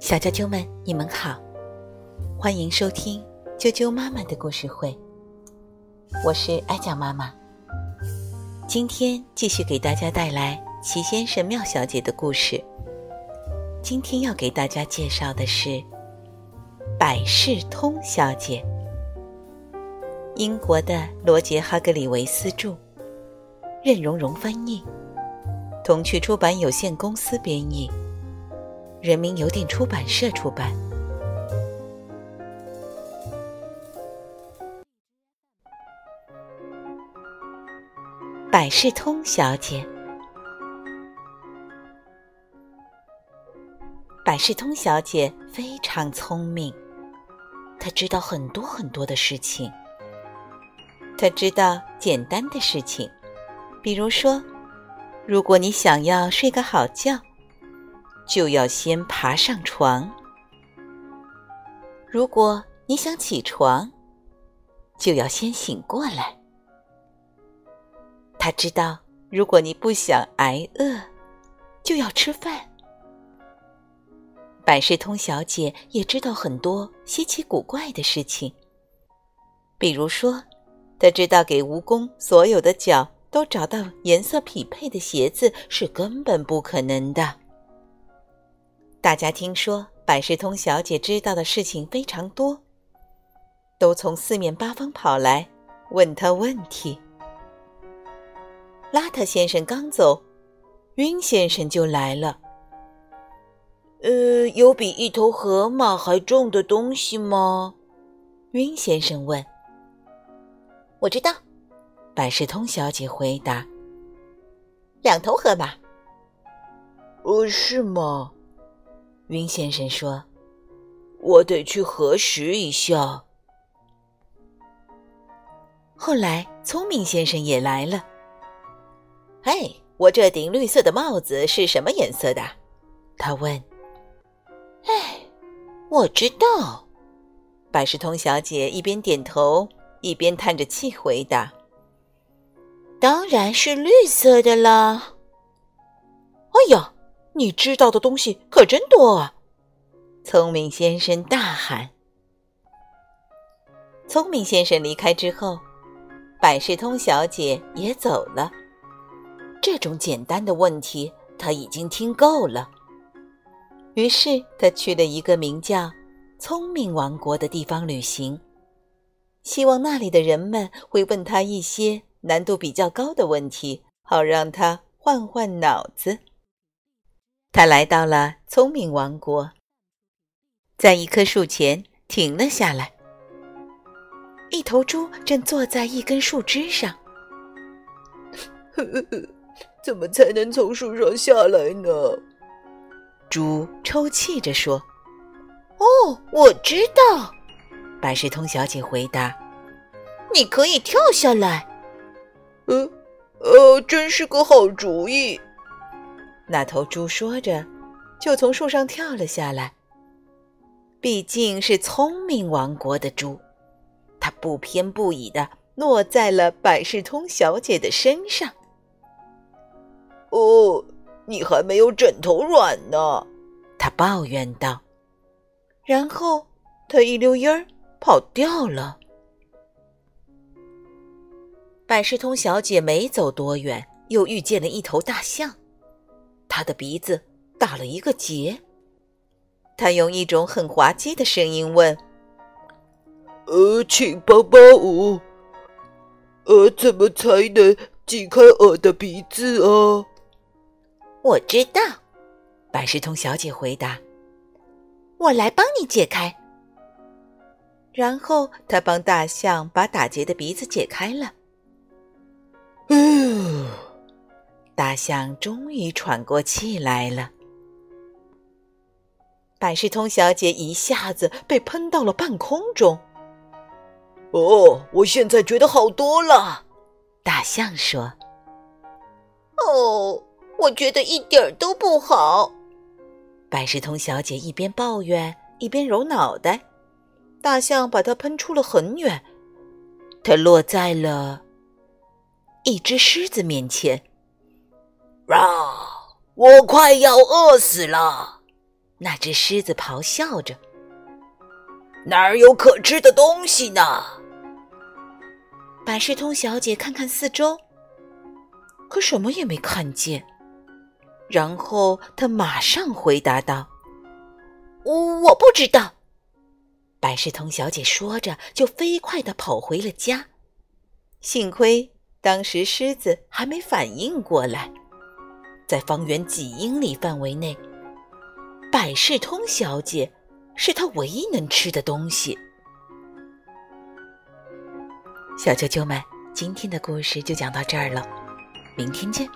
小啾啾们，你们好，欢迎收听啾啾妈妈的故事会。我是爱讲妈妈，今天继续给大家带来齐先生、妙小姐的故事。今天要给大家介绍的是百事通小姐，英国的罗杰·哈格里维斯著，任蓉蓉翻译，童趣出版有限公司编译。人民邮电出版社出版。百事通小姐，百事通小姐非常聪明，她知道很多很多的事情。她知道简单的事情，比如说，如果你想要睡个好觉。就要先爬上床。如果你想起床，就要先醒过来。他知道，如果你不想挨饿，就要吃饭。百事通小姐也知道很多稀奇古怪的事情，比如说，她知道给蜈蚣所有的脚都找到颜色匹配的鞋子是根本不可能的。大家听说百事通小姐知道的事情非常多，都从四面八方跑来问她问题。邋遢先生刚走，晕先生就来了。呃，有比一头河马还重的东西吗？晕先生问。我知道，百事通小姐回答。两头河马。哦，是吗？云先生说：“我得去核实一下。”后来，聪明先生也来了。“嘿，我这顶绿色的帽子是什么颜色的？”他问。“哎，我知道。”百事通小姐一边点头一边叹着气回答：“当然是绿色的啦。”哎呀！你知道的东西可真多啊！聪明先生大喊。聪明先生离开之后，百事通小姐也走了。这种简单的问题，他已经听够了。于是，他去了一个名叫“聪明王国”的地方旅行，希望那里的人们会问他一些难度比较高的问题，好让他换换脑子。他来到了聪明王国，在一棵树前停了下来。一头猪正坐在一根树枝上。怎么才能从树上下来呢？猪抽泣着说：“哦，我知道。”百事通小姐回答：“你可以跳下来。”呃，呃，真是个好主意。那头猪说着，就从树上跳了下来。毕竟是聪明王国的猪，它不偏不倚的落在了百事通小姐的身上。哦，你还没有枕头软呢，他抱怨道。然后他一溜烟儿跑掉了。百事通小姐没走多远，又遇见了一头大象。他的鼻子打了一个结。他用一种很滑稽的声音问：“呃，请帮帮我，呃，怎么才能解开我的鼻子啊？”我知道，百事通小姐回答：“我来帮你解开。”然后他帮大象把打结的鼻子解开了。嗯。大象终于喘过气来了。百事通小姐一下子被喷到了半空中。哦，我现在觉得好多了。大象说：“哦，我觉得一点儿都不好。”百事通小姐一边抱怨一边揉脑袋。大象把它喷出了很远，它落在了一只狮子面前。哇我快要饿死了！那只狮子咆哮着：“哪儿有可吃的东西呢？”百事通小姐看看四周，可什么也没看见。然后她马上回答道：“我不知道。”百事通小姐说着，就飞快的跑回了家。幸亏当时狮子还没反应过来，在方圆几英里范围内，百事通小姐是他唯一能吃的东西。小啾啾们，今天的故事就讲到这儿了，明天见。